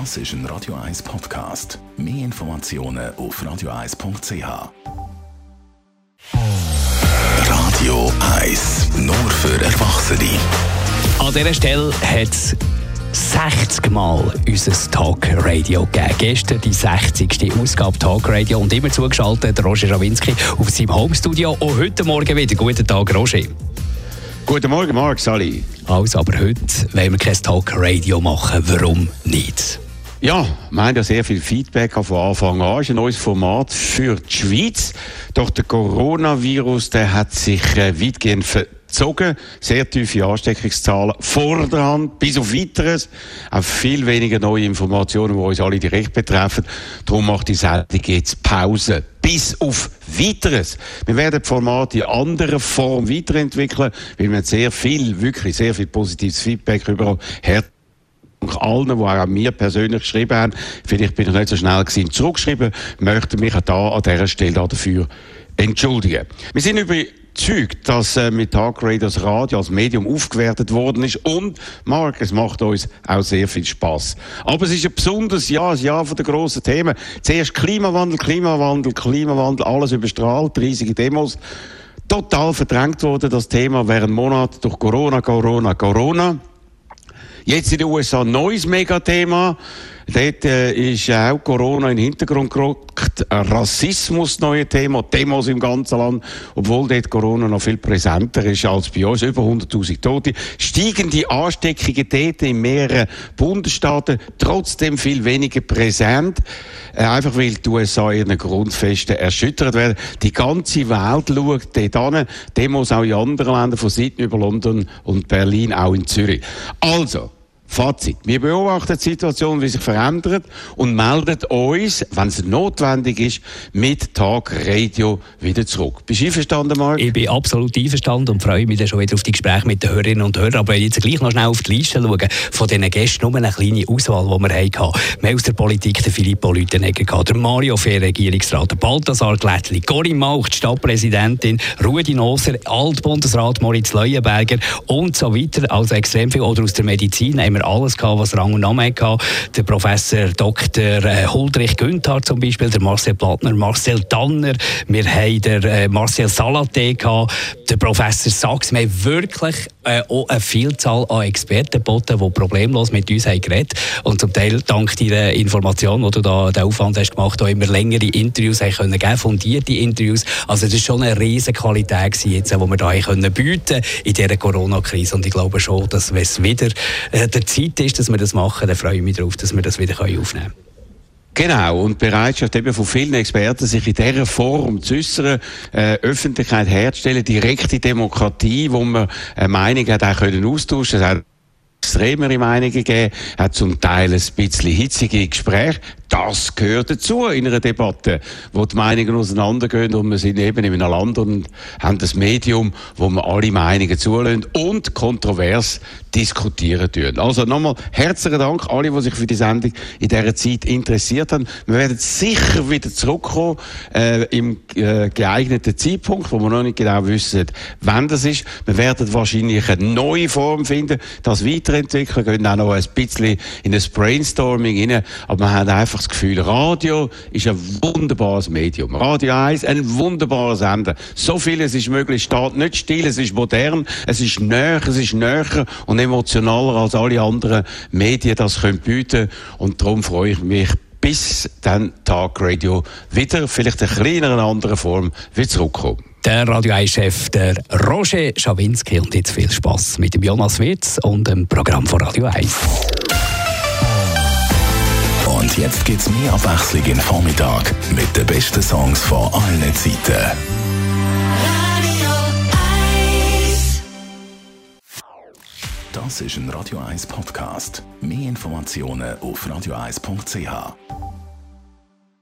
Das ist ein Radio 1 Podcast. Mehr Informationen auf radio1.ch. Radio 1 nur für Erwachsene. An dieser Stelle hat es 60 Mal unser Talk-Radio gegeben. Gestern die 60. Ausgabe Talk-Radio und immer zugeschaltet Roger Rawinski auf seinem Homestudio. Und heute Morgen wieder. Guten Tag, Roger. Guten Morgen, Marc, Sally. Also, aber heute wollen wir kein Talk-Radio machen. Warum nicht? Ja, wir haben ja sehr viel Feedback von Anfang an. Es ist ein neues Format für die Schweiz. Doch der Coronavirus, der hat sich äh, weitgehend verzogen. Sehr tiefe Ansteckungszahlen vor der Hand, bis auf weiteres. Auch viel weniger neue Informationen, die uns alle direkt betreffen. Darum macht die Sendung jetzt Pause. Bis auf weiteres. Wir werden das Format in anderer Form weiterentwickeln, weil wir sehr viel, wirklich sehr viel positives Feedback über allen, die auch an mir persönlich geschrieben haben. Vielleicht bin ich nicht so schnell gewesen, zurückgeschrieben, möchte mich auch da an dieser Stelle dafür entschuldigen. Wir sind überzeugt, dass äh, mit Talkrate das Radio als Medium aufgewertet worden ist und, Marc, es macht uns auch sehr viel Spaß. Aber es ist ein besonderes Jahr, ein Jahr von den grossen Themen. Zuerst Klimawandel, Klimawandel, Klimawandel, alles überstrahlt, riesige Demos. Total verdrängt wurde das Thema während Monaten durch Corona, Corona, Corona. Jetzt in den USA ein neues Megathema. Dort äh, ist auch Corona in den Hintergrund gerückt. Rassismus, neue Thema, Demos im ganzen Land. Obwohl dort Corona noch viel präsenter ist als bei uns. Über 100.000 Tote. Steigende Ansteckungen dort in mehreren Bundesstaaten. Trotzdem viel weniger präsent. Äh, einfach weil die USA ihren Grundfesten erschüttert werden. Die ganze Welt schaut dort an. Demos auch in anderen Ländern, von Sydney über London und Berlin, auch in Zürich. Also, Fazit. Wir beobachten die Situation, wie sich verändert und melden uns, wenn es notwendig ist, mit Tag Radio wieder zurück. Bist du einverstanden, Marc? Ich bin absolut einverstanden und freue mich dann schon wieder auf die Gespräche mit den Hörerinnen und Hörern. Aber jetzt gleich noch schnell auf die Liste schauen, von diesen Gästen nur eine kleine Auswahl, die wir hatten. Wir haben aus der Politik den Filippo Lütenegger, der Mario Fehr, Regierungsrat, der Balthasar Glättli, Corinne Mauch, die Stadtpräsidentin, Rudi Noser, Altbundesrat Moritz Leuenberger und so weiter. Also extrem viel. Oder aus der Medizin haben wir alles gehabt, was Rang und Namen hatte. Der Professor Dr. Äh, Huldrich Günther zum Beispiel, der Marcel Plattner, Marcel Tanner, wir haben der äh, Marcel Salaté gehabt, der Professor Sachs. Wir haben wirklich äh, auch eine Vielzahl an Experten geboten, die problemlos mit uns haben geredet und zum Teil dank deiner Information, die du da den Aufwand hast gemacht, auch immer längere Interviews haben können geben, fundierte Interviews. Also das ist schon eine riesige Qualität die wir da haben können bieten in dieser Corona-Krise und ich glaube schon, dass wenn es wieder der Zeit ist, dass wir das machen, dann freue ich mich darauf, dass wir das wieder aufnehmen können. Genau, und Bereitschaft eben von vielen Experten, sich in dieser Form zu äußern, äh, Öffentlichkeit herzustellen, direkte Demokratie, wo man eine Meinung hat auch können austauschen können extremere Meinungen gegeben, hat zum Teil ein bisschen hitzige Gespräche. Das gehört dazu in einer Debatte, wo die Meinungen auseinandergehen und wir sind eben in einem Land und haben das Medium, wo wir alle Meinungen zulassen und kontrovers diskutieren tun. Also nochmal herzlichen Dank alle, die sich für die Sendung in dieser Zeit interessiert haben. Wir werden sicher wieder zurückkommen äh, im äh, geeigneten Zeitpunkt, wo wir noch nicht genau wissen, wann das ist. Wir werden wahrscheinlich eine neue Form finden, das weiterentwickeln, gehen auch noch ein bisschen in das Brainstorming rein, aber wir haben einfach das Gefühl, Radio ist ein wunderbares Medium. Radio 1, ein wunderbarer Sender. So vieles ist möglich, steht nicht still, es ist modern, es ist näher, es ist näher und emotionaler als alle anderen Medien das können bieten. Und darum freue ich mich, bis dann Tag Radio wieder, vielleicht in kleiner, anderen Form, wieder zurückkommen. Der Radio 1-Chef, der Roger Schawinski. Und jetzt viel Spaß mit dem Jonas Witz und dem Programm von Radio 1. Und jetzt gibt es mehr Abwechslung im Vormittag mit den besten Songs von allen Zeiten. Das ist ein Radio 1 Podcast. Mehr Informationen auf radio1.ch.